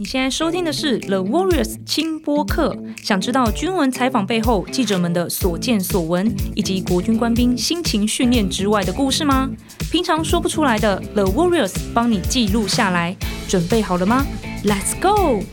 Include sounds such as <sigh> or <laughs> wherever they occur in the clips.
你现在收听的是 The Warriors 轻播客。想知道军文采访背后记者们的所见所闻，以及国军官兵辛勤训练之外的故事吗？平常说不出来的，The Warriors 帮你记录下来。准备好了吗？Let's go！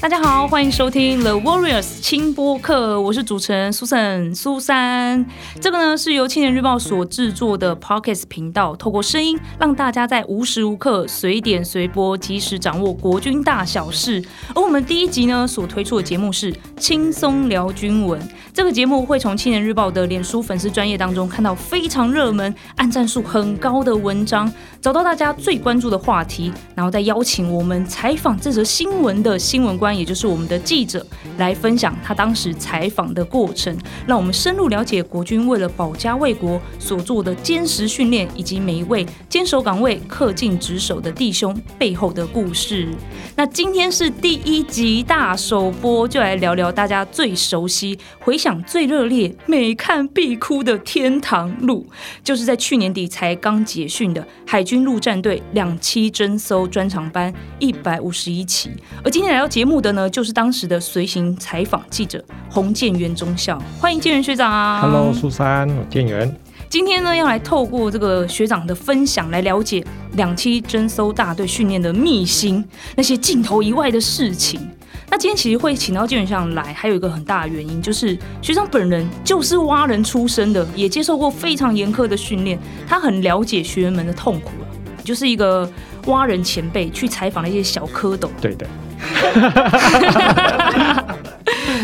大家好，欢迎收听 The Warriors 轻播客，我是主持人 Susan 苏珊。这个呢是由青年日报所制作的 Podcast 频道，透过声音让大家在无时无刻、随点随播，及时掌握国军大小事。而我们第一集呢所推出的节目是轻松聊军闻，这个节目会从青年日报的脸书粉丝专业当中看到非常热门、按赞数很高的文章，找到大家最关注的话题，然后再邀请我们采访这则新闻的新闻官。也就是我们的记者来分享他当时采访的过程，让我们深入了解国军为了保家卫国所做的坚实训练，以及每一位坚守岗位、恪尽职守的弟兄背后的故事。那今天是第一集大首播，就来聊聊大家最熟悉、回想最热烈、每看必哭的《天堂路》，就是在去年底才刚结训的海军陆战队两栖侦搜专长班一百五十一期。而今天来到节目的呢，就是当时的随行采访记者洪建元中校，欢迎建元学长啊！Hello，苏珊，我建元。今天呢，要来透过这个学长的分享，来了解两栖侦搜大队训练的秘辛，那些镜头以外的事情。那今天其实会请到建元学长来，还有一个很大的原因，就是学长本人就是蛙人出身的，也接受过非常严苛的训练，他很了解学员们的痛苦了，就是一个蛙人前辈去采访那些小蝌蚪。对的。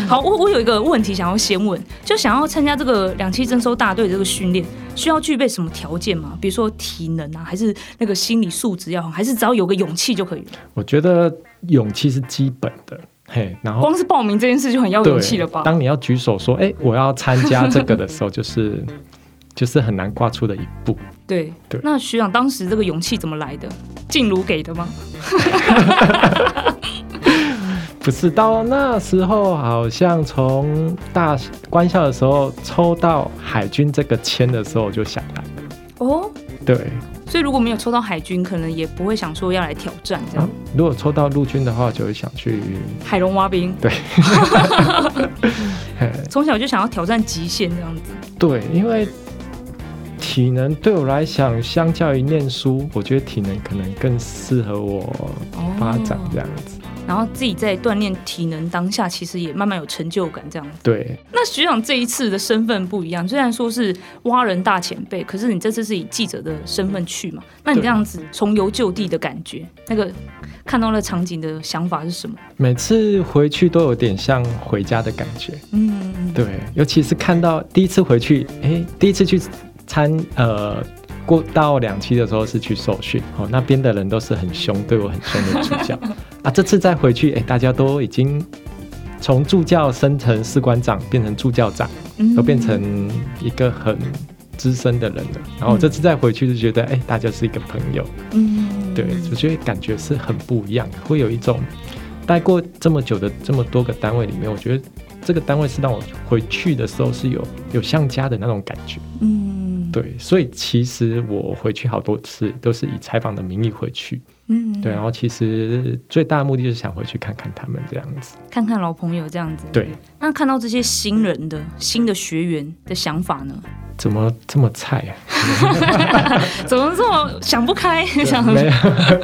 好，我我有一个问题想要先问，就想要参加这个两栖征收大队这个训练，需要具备什么条件吗？比如说体能啊，还是那个心理素质要好，还是只要有个勇气就可以了？我觉得勇气是基本的，嘿，然后光是报名这件事就很要勇气了吧？当你要举手说，哎、欸，我要参加这个的时候，就是 <laughs> 就是很难挂出的一步。对对，那学长当时这个勇气怎么来的？静茹给的吗？<laughs> 不是，到那时候好像从大官校的时候抽到海军这个签的时候，我就想来哦，对，所以如果没有抽到海军，可能也不会想说要来挑战这样。啊、如果抽到陆军的话，就会想去海龙挖冰。对，<laughs> 从小就想要挑战极限这样子。对，因为体能对我来讲，相较于念书，我觉得体能可能更适合我发展这样子。哦然后自己在锻炼体能当下，其实也慢慢有成就感，这样子。对。那学长这一次的身份不一样，虽然说是挖人大前辈，可是你这次是以记者的身份去嘛？那你这样子重游旧地的感觉，那个看到那场景的想法是什么？每次回去都有点像回家的感觉。嗯，对。尤其是看到第一次回去，哎，第一次去参呃。过到两期的时候是去受训，哦，那边的人都是很凶，对我很凶的主教 <laughs> 啊。这次再回去，哎，大家都已经从助教升成士官长，变成助教长，都变成一个很资深的人了。然后这次再回去就觉得，哎，大家是一个朋友，嗯，对，我觉得感觉是很不一样，会有一种待过这么久的这么多个单位里面，我觉得这个单位是让我回去的时候是有有像家的那种感觉，嗯。对，所以其实我回去好多次都是以采访的名义回去，嗯，对，然后其实最大的目的就是想回去看看他们这样子，看看老朋友这样子。对，那看到这些新人的新的学员的想法呢？怎么这么菜啊？<laughs> <laughs> 怎么这么想不开？想不没有，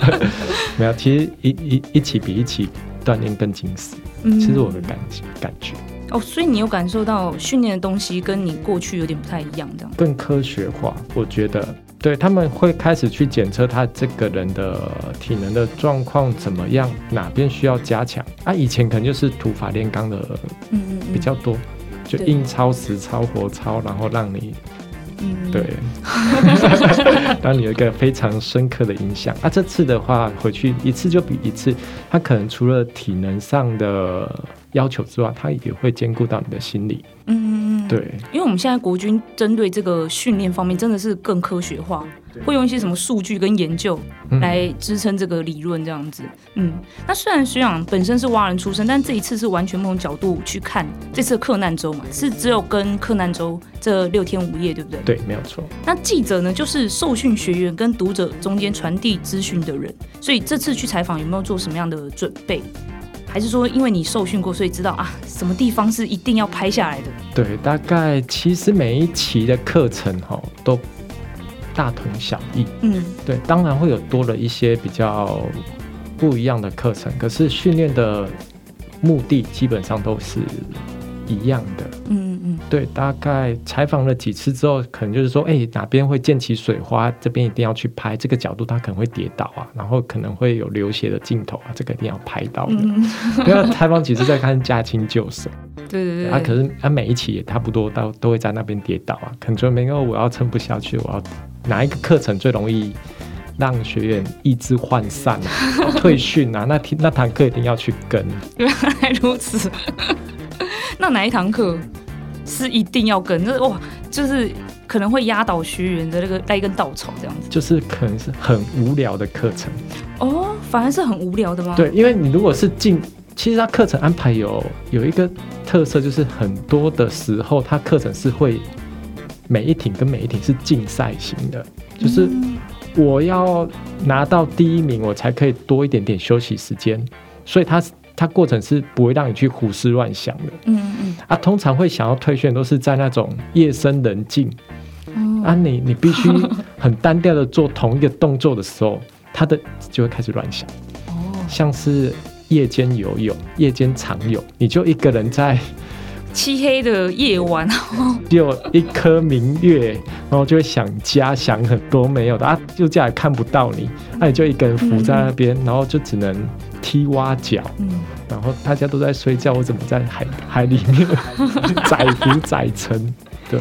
<laughs> 没有，其实一一一起比一起锻炼更精实，嗯，其实我的感觉感觉。哦，所以你有感受到训练的东西跟你过去有点不太一样，这样更科学化。我觉得，对，他们会开始去检测他这个人的体能的状况怎么样，哪边需要加强。啊，以前可能就是土法炼钢的，嗯嗯比较多，就硬操、实操、活操，然后让你，嗯，对，<laughs> 让你有一个非常深刻的印象。啊，这次的话回去一次就比一次，他可能除了体能上的。要求之外，它也会兼顾到你的心理。嗯，对，因为我们现在国军针对这个训练方面真的是更科学化，会用一些什么数据跟研究来支撑这个理论这样子。嗯，那虽然学长本身是蛙人出身，但这一次是完全不同角度去看这次克难周嘛，是只有跟克难周这六天五夜，对不对？对，没有错。那记者呢，就是受训学员跟读者中间传递资讯的人，所以这次去采访有没有做什么样的准备？还是说，因为你受训过，所以知道啊，什么地方是一定要拍下来的？对，大概其实每一期的课程哈都大同小异。嗯，对，当然会有多了一些比较不一样的课程，可是训练的目的基本上都是一样的。嗯。对，大概采访了几次之后，可能就是说，哎，哪边会溅起水花，这边一定要去拍。这个角度他可能会跌倒啊，然后可能会有流血的镜头啊，这个一定要拍到的。嗯、因为采访几次再看驾轻就熟。对对对。啊，可是啊，每一期也差不多都都会在那边跌倒啊。可能就没有我要撑不下去，我要哪一个课程最容易让学员意志涣散啊，<laughs> 退训啊？那天那堂课一定要去跟。原来如此。<laughs> 那哪一堂课？是一定要跟，就是哇，就是可能会压倒学员的那个那一根稻草这样子，就是可能是很无聊的课程哦，反而是很无聊的吗？对，因为你如果是进，其实他课程安排有有一个特色，就是很多的时候，他课程是会每一挺跟每一挺是竞赛型的，就是我要拿到第一名，我才可以多一点点休息时间，所以他是。它过程是不会让你去胡思乱想的，嗯嗯。啊，通常会想要退选都是在那种夜深人静，嗯、啊你，你你必须很单调的做同一个动作的时候，他的就会开始乱想，哦，像是夜间游泳、夜间长泳，你就一个人在漆黑的夜晚，只有一颗明月，然后就会想家，想很多没有的啊，就这样也看不到你，那、啊、你就一个人浮在那边，嗯、然后就只能。踢蛙脚，嗯，然后大家都在睡觉，我怎么在海海里面 <laughs> 载浮载沉？对，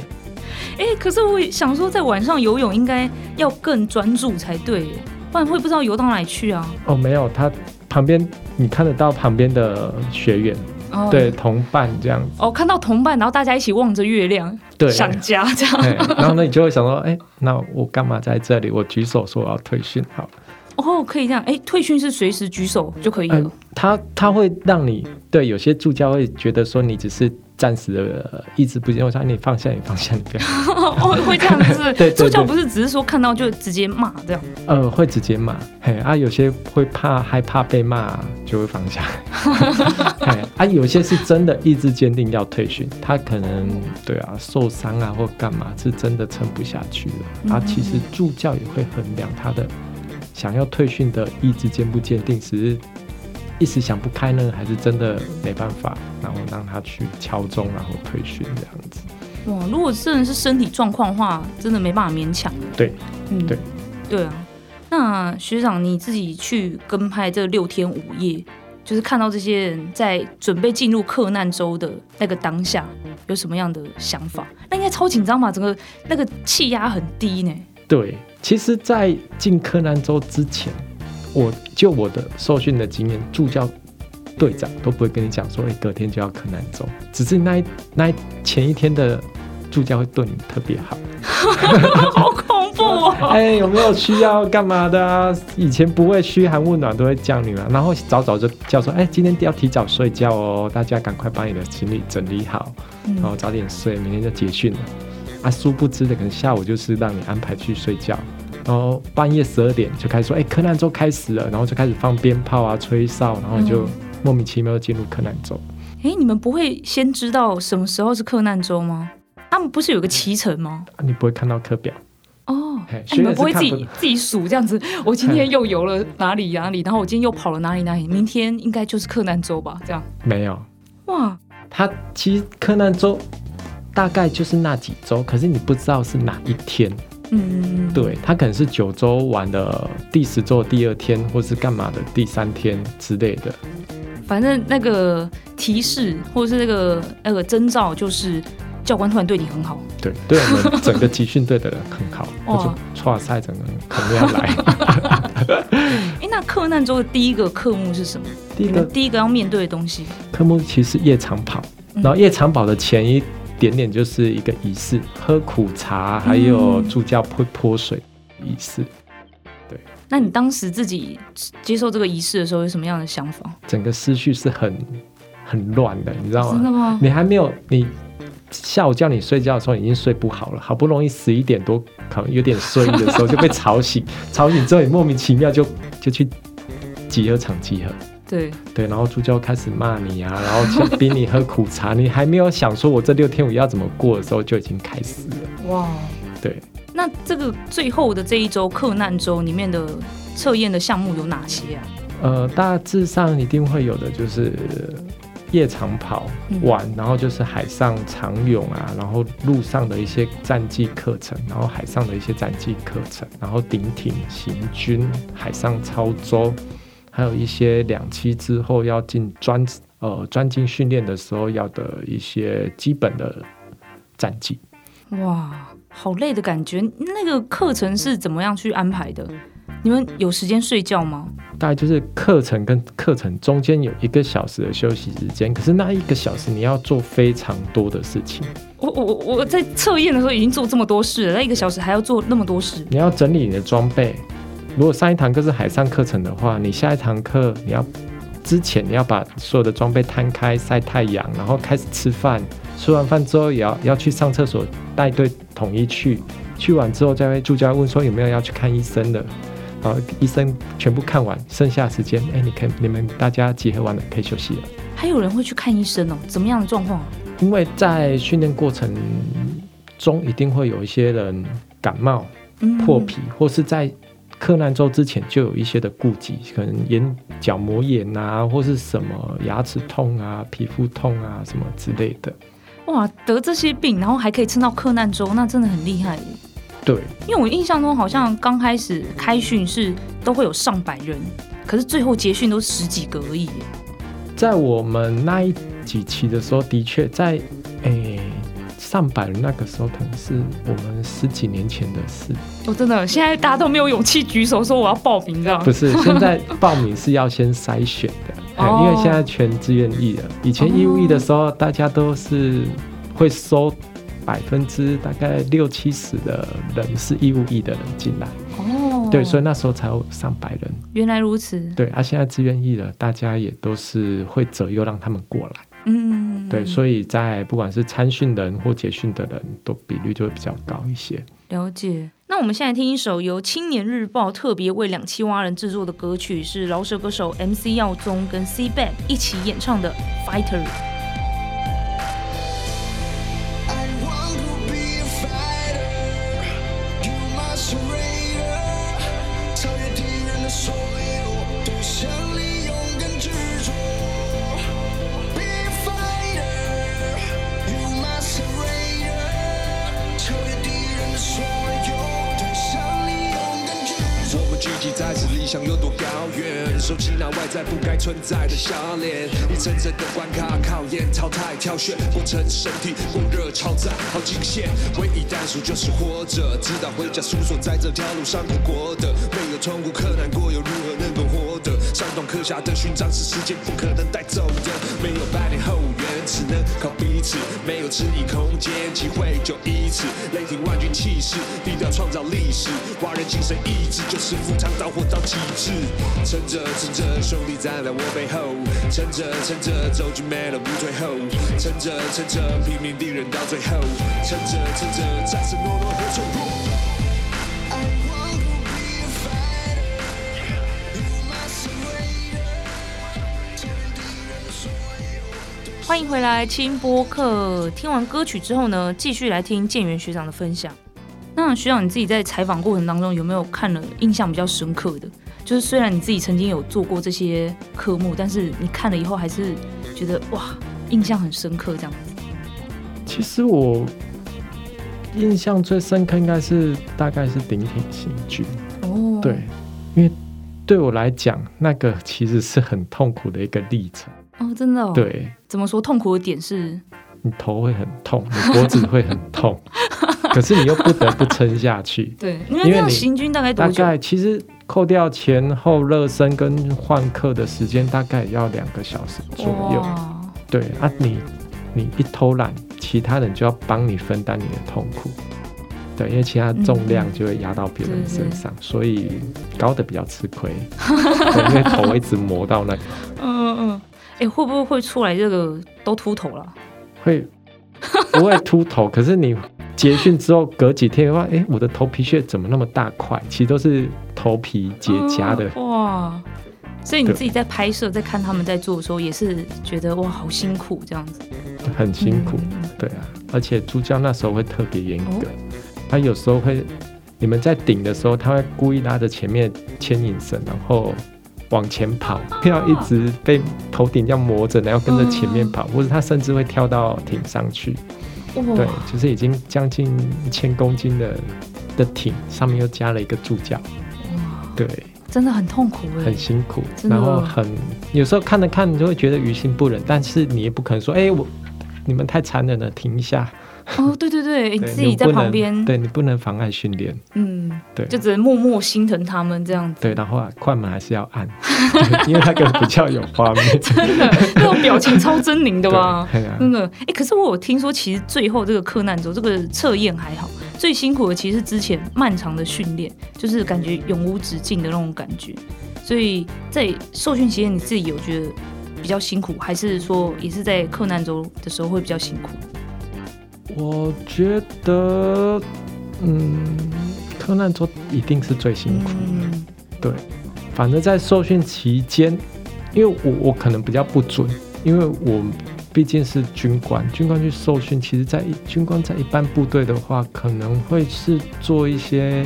哎、欸，可是我想说，在晚上游泳应该要更专注才对，不然会不知道游到哪里去啊。哦，没有，他旁边你看得到旁边的学员，哦、对，同伴这样子。哦，看到同伴，然后大家一起望着月亮，对，想家这样。然后呢，你就会想说，哎、欸，那我干嘛在这里？我举手说我要退训，好。哦，可以这样，哎，退训是随时举手就可以了。嗯、他他会让你对有些助教会觉得说你只是暂时的意志不坚，我说你放下，你放下，你不要。<laughs> 哦，会这样子。<laughs> 对，助教不是只是说看到就直接骂这样。呃，会直接骂。嘿啊，有些会怕害怕被骂，就会放下。<laughs> 嘿啊，有些是真的意志坚定要退训，他可能对啊受伤啊或干嘛，是真的撑不下去了。嗯、啊，其实助教也会衡量他的。想要退训的意志坚不坚定，只是一时想不开呢，还是真的没办法，然后让他去敲钟，然后退训这样子。哇，如果真的是身体状况的话，真的没办法勉强。对，嗯，对，对啊。那学长你自己去跟拍这六天五夜，就是看到这些人在准备进入克难州的那个当下，有什么样的想法？那应该超紧张吧？整个那个气压很低呢。对。其实，在进柯南州之前，我就我的受训的经验，助教队长都不会跟你讲说，哎，隔天就要柯南州，只是那一那一前一天的助教会对你特别好，好恐怖哦！<laughs> 哎，有没有需要干嘛的啊？以前不会嘘寒问暖，都会叫你嘛，然后早早就叫说，哎，今天要提早睡觉哦，大家赶快把你的行李整理好，然后早点睡，明天就结训了。啊，殊不知的，可能下午就是让你安排去睡觉，然后半夜十二点就开始说，哎、欸，克难州开始了，然后就开始放鞭炮啊，吹哨，然后你就莫名其妙的进入柯南州。哎、欸，你们不会先知道什么时候是柯南州吗？他们不是有个骑程吗？啊，你不会看到课表哦，欸、你们不会自己自己数这样子？我今天又游了哪里哪里，然后我今天又跑了哪里哪里，明天应该就是柯南州吧？这样没有哇？他其实柯南州。大概就是那几周，可是你不知道是哪一天。嗯，对，他可能是九周玩的第十周第二天，或是干嘛的第三天之类的。反正那个提示或者是那个那个征兆，就是教官突然对你很好，对，对我们整个集训队的人很好，我 <laughs> 就剉赛整个人肯定要来。<laughs> 哎，那克难周的第一个科目是什么？第一个第一个要面对的东西，科目其实夜长跑，然后夜长跑的前一点点就是一个仪式，喝苦茶，还有助教泼泼水仪式。对，那你当时自己接受这个仪式的时候有什么样的想法？整个思绪是很很乱的，你知道吗？真的吗？你还没有你。下午叫你睡觉的时候已经睡不好了，好不容易十一点多可能有点睡意的时候就被吵醒，<laughs> 吵醒之后你莫名其妙就就去集合场集合，对对，然后助教开始骂你啊，然后逼你喝苦茶，你还没有想说我这六天我要怎么过的时候就已经开始了，哇，对。那这个最后的这一周克难周里面的测验的项目有哪些啊？呃，大致上一定会有的就是。夜长跑晚，然后就是海上长泳啊，然后路上的一些战技课程，然后海上的一些战技课程，然后顶艇行军、海上操舟，还有一些两期之后要进专呃专精训练的时候要的一些基本的战绩。哇，好累的感觉！那个课程是怎么样去安排的？你们有时间睡觉吗？大概就是课程跟课程中间有一个小时的休息时间，可是那一个小时你要做非常多的事情。我我我在测验的时候已经做这么多事了，那一个小时还要做那么多事。你要整理你的装备。如果上一堂课是海上课程的话，你下一堂课你要之前你要把所有的装备摊开晒太阳，然后开始吃饭。吃完饭之后也要要去上厕所，带队统一去。去完之后再会助教问说有没有要去看医生的。好，医生全部看完，剩下时间，哎、欸，你看你们大家集合完了，可以休息了。还有人会去看医生哦？怎么样的状况？因为在训练过程中，一定会有一些人感冒、破皮，或是在克难周之前就有一些的顾忌，可能眼角膜炎啊，或是什么牙齿痛啊、皮肤痛啊什么之类的。哇，得这些病，然后还可以撑到克难周，那真的很厉害。对，因为我印象中好像刚开始开训是都会有上百人，可是最后结训都十几个而已。在我们那一几期的时候，的确在诶、欸、上百人那个时候，可能是我们十几年前的事。哦，真的，现在大家都没有勇气举手说我要报名，这样不是？现在报名是要先筛选的、<laughs> 哦，因为现在全志愿役了。以前义务役的时候，大家都是会收。百分之大概六七十的人是义务役的人进来哦，对，所以那时候才有上百人。原来如此，对，啊，现在自愿役了，大家也都是会择优让他们过来，嗯，对，所以在不管是参训的人或结训的人都比率就会比较高一些。了解。那我们现在听一首由青年日报特别为两栖蛙人制作的歌曲，是饶舌歌手 MC 耀宗跟 C Band 一起演唱的《Fighter》。想有多高远？收起那外在不该存在的笑脸，一层层的关卡考验、淘汰、挑选，过程身体过热超载，好极限。唯一单数就是活着，直到回家诉说，在这条路上苦过的，没有痛苦可难过，又如何能够活得？伤痛刻下的勋章是时间不可能带走的，没有百年后，只能靠彼此。没有迟疑空间，机会就一次。雷霆万钧气势，低调创造历史。华人精神意志，就是赴汤蹈火到极致。撑着撑着，兄弟站在我背后。撑着撑着，走进没了不退后。撑着撑着，拼命敌人到最后。撑着撑着，战胜懦弱和脆弱。欢迎回来轻播客。听完歌曲之后呢，继续来听建元学长的分享。那学长你自己在采访过程当中有没有看了印象比较深刻的？就是虽然你自己曾经有做过这些科目，但是你看了以后还是觉得哇，印象很深刻这样子。其实我印象最深刻应该是大概是顶艇行军哦，对，因为对我来讲，那个其实是很痛苦的一个历程。哦，真的哦？对，怎么说痛苦的点是？你头会很痛，你脖子会很痛，<laughs> 可是你又不得不撑下去。对，因为这样行军大概多久？大概其实扣掉前后热身跟换课的时间，大概要两个小时左右。对啊，你你一偷懒，其他人就要帮你分担你的痛苦。对，因为其他重量就会压到别人身上，嗯、所以高的比较吃亏。对，因为头一直磨到那个。哎、欸，会不会会出来这个都秃头了？会，不会秃头。<laughs> 可是你结训之后隔几天的话，哎、欸，我的头皮屑怎么那么大块？其实都是头皮结痂的、嗯。哇！所以你自己在拍摄、在看他们在做的时候，也是觉得哇，好辛苦这样子。很辛苦，嗯、对啊。而且助教那时候会特别严格。哦他有时候会，你们在顶的时候，他会故意拉着前面牵引绳，然后往前跑，要一直被头顶这样磨着，然后跟着前面跑，或者他甚至会跳到艇上去。对，就是已经将近一千公斤的的艇，上面又加了一个助教。对，真的很痛苦，很辛苦，然后很有时候看着看，你就会觉得于心不忍，但是你也不可能说，哎，我你们太残忍了，停一下。哦，对对对，你自己在旁边，对你不能妨碍训练，嗯，对，就只能默默心疼他们这样子。对，然后啊，快门还是要按，<laughs> 因为那个比较有画面，<laughs> 真的那种表情超狰狞的吧？真的。哎，可是我有听说，其实最后这个克难州这个测验还好，最辛苦的其实是之前漫长的训练，就是感觉永无止境的那种感觉。所以在受训期间，你自己有觉得比较辛苦，还是说也是在克难州的时候会比较辛苦？我觉得，嗯，柯南做一定是最辛苦的。嗯、对，反正在受训期间，因为我我可能比较不准，因为我毕竟是军官，军官去受训，其实在一军官在一般部队的话，可能会是做一些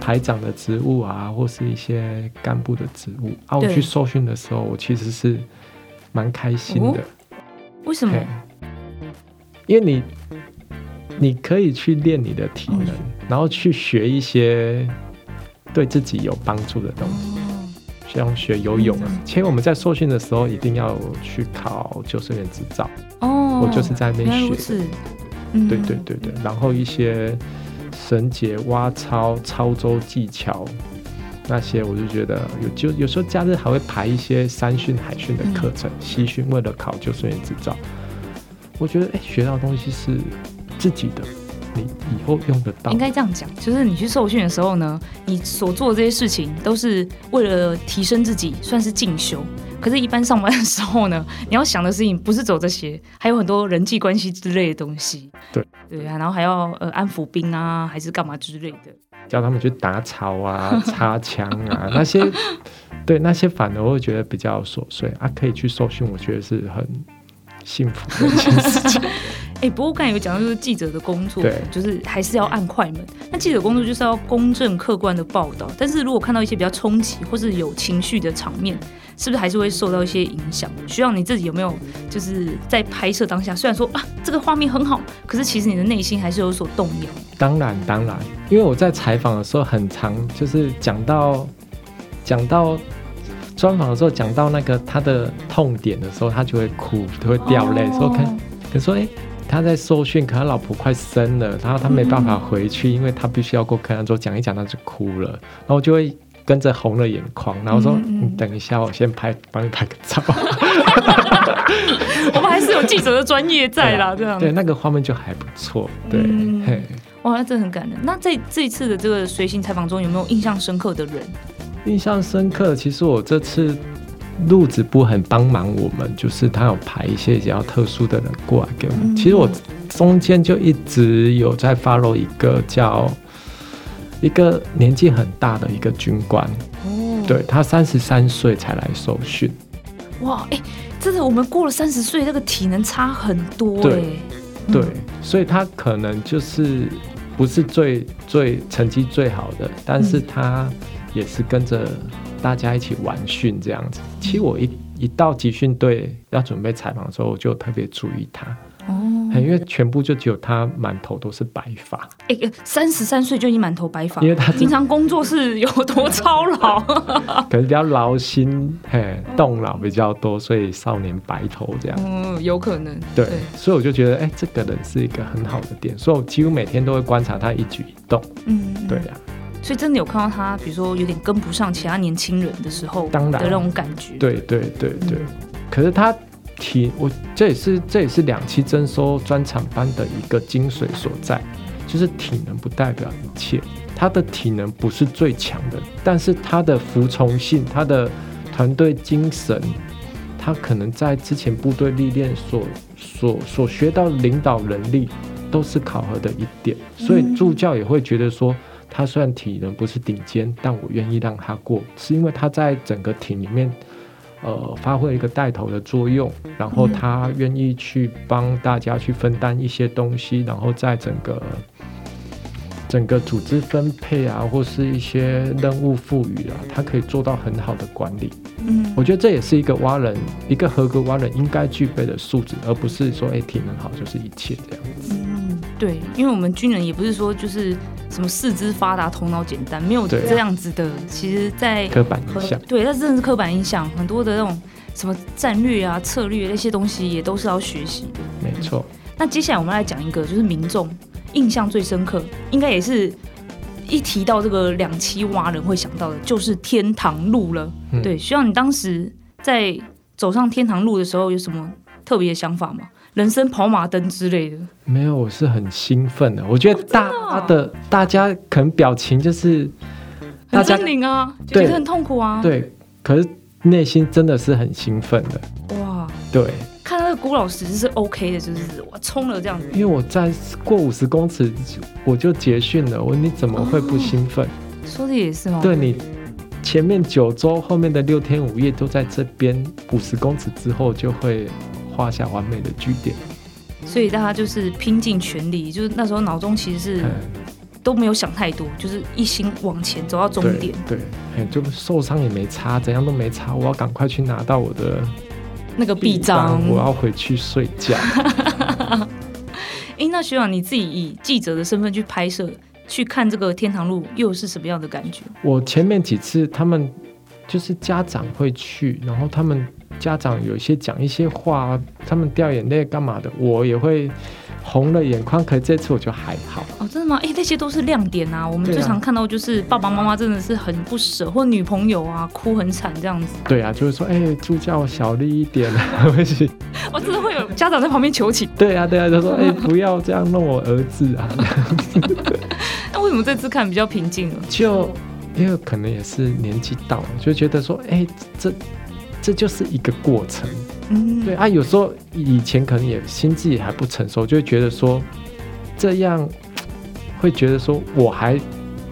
排长的职务啊，或是一些干部的职务。啊，我去受训的时候，我其实是蛮开心的。哦、为什么？因为你，你可以去练你的体能，然后去学一些对自己有帮助的东西，像学游泳啊。其实我们在受训的时候，一定要去考救生员执照。哦，我就是在那边学。对对对对，然后一些绳结、蛙操、操舟技巧那些，我就觉得有就有时候假日还会排一些山训、海训的课程，西训为了考救生员执照。我觉得，哎，学到的东西是自己的，你以后用得到。应该这样讲，就是你去受训的时候呢，你所做的这些事情都是为了提升自己，算是进修。可是，一般上班的时候呢，你要想的事情不是走这些，还有很多人际关系之类的东西。对对啊，然后还要呃安抚兵啊，还是干嘛之类的，叫他们去打草啊、擦枪啊那些。对那些反而我会觉得比较琐碎啊，可以去受训，我觉得是很。幸福的一件事情。<laughs> 哎、欸，不过刚才有讲到，就是记者的工作，对，就是还是要按快门。那记者工作就是要公正客观的报道，但是如果看到一些比较冲击或是有情绪的场面，是不是还是会受到一些影响？需要你自己有没有就是在拍摄当下，虽然说啊这个画面很好，可是其实你的内心还是有所动摇。当然，当然，因为我在采访的时候很常就是讲到讲到。专访的时候讲到那个他的痛点的时候，他就会哭，就会掉泪。说可可说，哎、欸，他在受训，可他老婆快生了，然后他没办法回去，嗯、因为他必须要过克难州，讲一讲他就哭了，然后就会跟着红了眼眶，然后说：“嗯、你等一下，我先拍，帮你拍个照。<laughs> ”我们还是有记者的专业在啦，这样对那个画面就还不错。对，嗯、嘿哇，那真的很感人。那在这一次的这个随行采访中，有没有印象深刻的人？印象深刻，其实我这次路子不很帮忙我们，就是他有排一些比较特殊的人过来给我们。其实我中间就一直有在 follow 一个叫一个年纪很大的一个军官，哦，对，他三十三岁才来受训。哇，哎、欸，真的，我们过了三十岁，那个体能差很多，对，对，所以他可能就是不是最最成绩最好的，但是他。也是跟着大家一起玩训这样子。其实我一一到集训队要准备采访的时候，我就特别注意他。哦，因为全部就只有他满头都是白发。哎、欸，三十三岁就已经满头白发，因为他平常工作是有多操劳，<laughs> 可能比较劳心，嘿，动脑比较多，所以少年白头这样。嗯，有可能。对，对所以我就觉得，哎、欸，这个人是一个很好的点，所以我几乎每天都会观察他一举一动。嗯，对呀、啊。所以真的有看到他，比如说有点跟不上其他年轻人的时候，当然的那种感觉。对对对对。嗯、可是他体，我这也是这也是两期征收专场班的一个精髓所在，就是体能不代表一切。他的体能不是最强的，但是他的服从性、他的团队精神，他可能在之前部队历练所所所学到的领导能力，都是考核的一点。所以助教也会觉得说。他虽然体能不是顶尖，但我愿意让他过，是因为他在整个艇里面，呃，发挥一个带头的作用，然后他愿意去帮大家去分担一些东西，然后在整个整个组织分配啊，或是一些任务赋予啊，他可以做到很好的管理。嗯，我觉得这也是一个蛙人，一个合格蛙人应该具备的素质，而不是说，哎，体能好就是一切这样子。嗯，对，因为我们军人也不是说就是。什么四肢发达、头脑简单，没有这样子的。啊、其实，在刻板印象，对，那真的是刻板印象。很多的那种什么战略啊、策略那些东西，也都是要学习的。没错。那接下来我们来讲一个，就是民众印象最深刻，应该也是一提到这个两栖蛙人会想到的，就是天堂路了。嗯、对，需要你当时在走上天堂路的时候，有什么特别的想法吗？人生跑马灯之类的，没有，我是很兴奋的。我觉得大家的大家可能表情就是很狰狞啊，觉得很痛苦啊。对，可是内心真的是很兴奋的。哇，对，看到那个古老师是 OK 的，就是我冲了这样子。因为我在过五十公尺我就结训了，我你怎么会不兴奋？哦，说的也是哦。对你前面九周，后面的六天五夜都在这边，五十公尺之后就会。画下完美的句点，所以大家就是拼尽全力，就是那时候脑中其实是都没有想太多，就是一心往前走到终点。对，对，就受伤也没差，怎样都没差，我要赶快去拿到我的那个臂章，我要回去睡觉。哎、欸，那学长你自己以记者的身份去拍摄，去看这个天堂路，又是什么样的感觉？我前面几次他们就是家长会去，然后他们。家长有一些讲一些话，他们掉眼泪干嘛的，我也会红了眼眶。可是这次我就还好哦，真的吗？哎、欸，那些都是亮点啊。我们最常看到就是爸爸妈妈真的是很不舍，或女朋友啊哭很惨这样子。对啊，就是说，哎、欸，助教小力一点啊，<laughs> 我真的会有家长在旁边求情。对啊，对啊，就说，哎、欸，不要这样弄我儿子啊。<laughs> 那为什么这次看比较平静了？就因为可能也是年纪到了，就觉得说，哎、欸，这。这就是一个过程，嗯，对啊，有时候以前可能也心智也还不成熟，就会觉得说这样会觉得说我还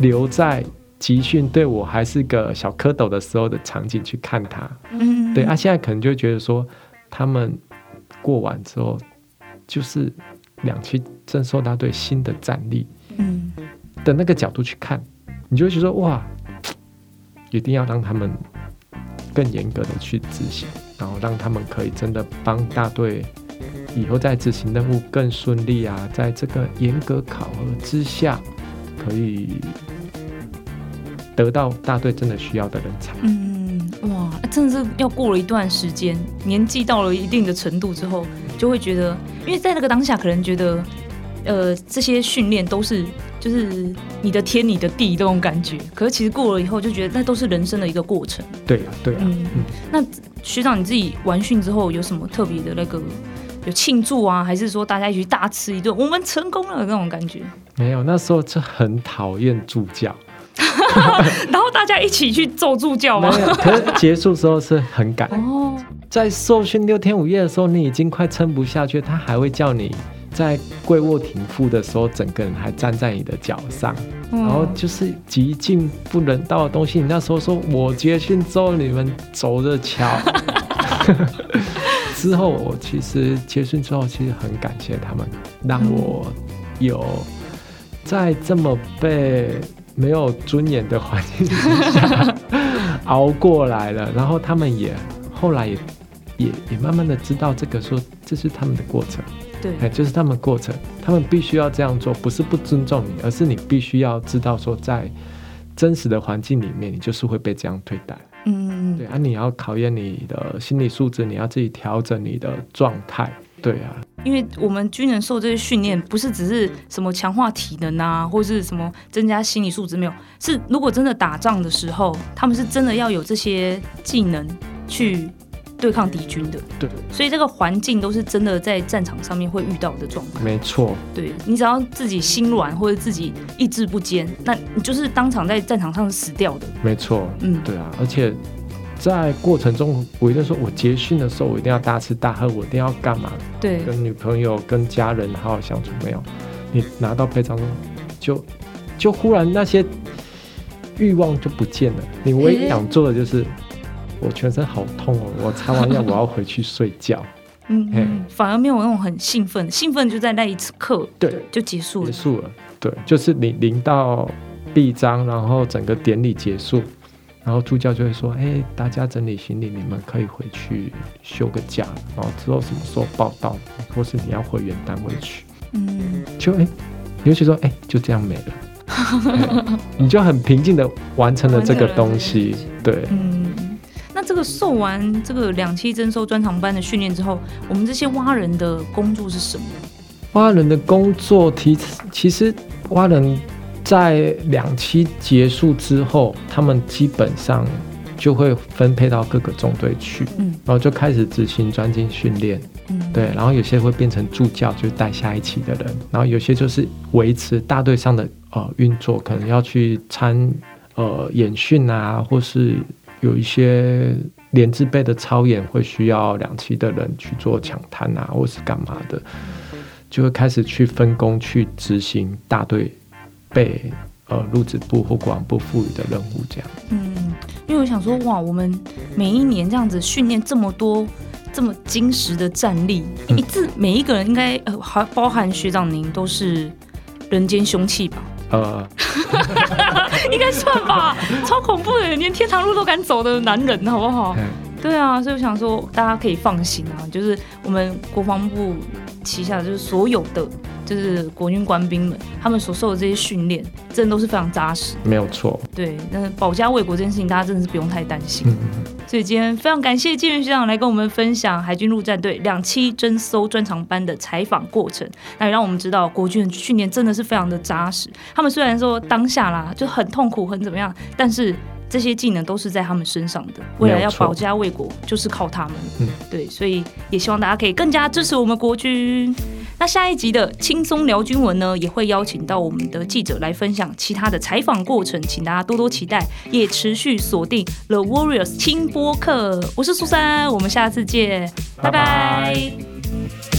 留在集训，对我还是个小蝌蚪的时候的场景去看他，嗯，对啊，现在可能就会觉得说他们过完之后就是两栖征收大队新的战力，嗯，的那个角度去看，你就会觉得哇，一定要让他们。更严格的去执行，然后让他们可以真的帮大队以后在执行任务更顺利啊！在这个严格考核之下，可以得到大队真的需要的人才。嗯，哇，真的是要过了一段时间，年纪到了一定的程度之后，就会觉得，因为在那个当下，可能觉得，呃，这些训练都是。就是你的天，你的地这种感觉，可是其实过了以后就觉得那都是人生的一个过程。对啊，对啊。嗯，嗯，那学长你自己完训之后有什么特别的那个有庆祝啊，还是说大家一起大吃一顿，我们成功了那种感觉？没有，那时候就很讨厌助教，<laughs> 然后大家一起去揍助教吗？可是结束之后是很感哦。在受训六天五夜的时候，你已经快撑不下去，他还会叫你。在跪卧挺腹的时候，整个人还站在你的脚上，嗯、然后就是极尽不人道的东西。你那时候说我结训之后，你们走着瞧。<laughs> 之后我其实结训之后，其实很感谢他们，让我有在这么被没有尊严的环境之下 <laughs> 熬过来了。然后他们也后来也也也慢慢的知道这个，说这是他们的过程。对，就是他们过程，他们必须要这样做，不是不尊重你，而是你必须要知道说，在真实的环境里面，你就是会被这样对待。嗯，对啊，你要考验你的心理素质，你要自己调整你的状态。对啊，因为我们军人受这些训练，不是只是什么强化体能啊，或是什么增加心理素质，没有，是如果真的打仗的时候，他们是真的要有这些技能去对抗敌军的。对，所以这个环境都是真的在战场上面会遇到的状况。没错，对，你只要自己心软或者自己意志不坚，那你就是当场在战场上死掉的。没错，嗯，对啊，而且。在过程中，我一定说，我结训的时候，我一定要大吃大喝，我一定要干嘛？对，跟女朋友、跟家人好好相处。没有，你拿到配枪中，就就忽然那些欲望就不见了。你唯一想做的就是，欸、我全身好痛哦，我擦完药我要回去睡觉。<laughs> 嗯，嗯，反而没有那种很兴奋，兴奋就在那一次刻，对，就结束了。结束了，对，就是你领到臂章，然后整个典礼结束。然后助教就会说：“哎，大家整理行李，你们可以回去休个假。然后之后什么时候报到，或是你要回原单位去。”嗯，就哎，尤其说哎，就这样没了，你就很平静的完成了这个东西。对，嗯。那这个受完这个两期征收专长班的训练之后，我们这些蛙人的工作是什么？蛙人的工作其实，其实蛙人。在两期结束之后，他们基本上就会分配到各个中队去，嗯，然后就开始执行专精训练，嗯，对，然后有些会变成助教，就带下一期的人，然后有些就是维持大队上的呃运作，可能要去参呃演训啊，或是有一些连字辈的操演，会需要两栖的人去做抢滩啊，或是干嘛的，就会开始去分工去执行大队。被呃入职部或国防部赋予的任务，这样。嗯，因为我想说，哇，我们每一年这样子训练这么多这么精实的战力，嗯、一次每一个人应该呃还包含学长您都是人间凶器吧？呃，<laughs> 应该算吧，超恐怖的，连天堂路都敢走的男人，好不好？嗯、对啊，所以我想说，大家可以放心啊，就是我们国防部旗下的就是所有的。就是国军官兵们，他们所受的这些训练，真的都是非常扎实，没有错。对，那保家卫国这件事情，大家真的是不用太担心。嗯、所以今天非常感谢建元学长来跟我们分享海军陆战队两栖征搜专长班的采访过程，那也让我们知道国军的训练真的是非常的扎实。他们虽然说当下啦就很痛苦，很怎么样，但是这些技能都是在他们身上的。未来要保家卫国，就是靠他们。嗯，对，所以也希望大家可以更加支持我们国军。那下一集的轻松聊军文呢，也会邀请到我们的记者来分享其他的采访过程，请大家多多期待，也持续锁定 The Warriors 轻播客。我是苏珊，我们下次见，拜拜。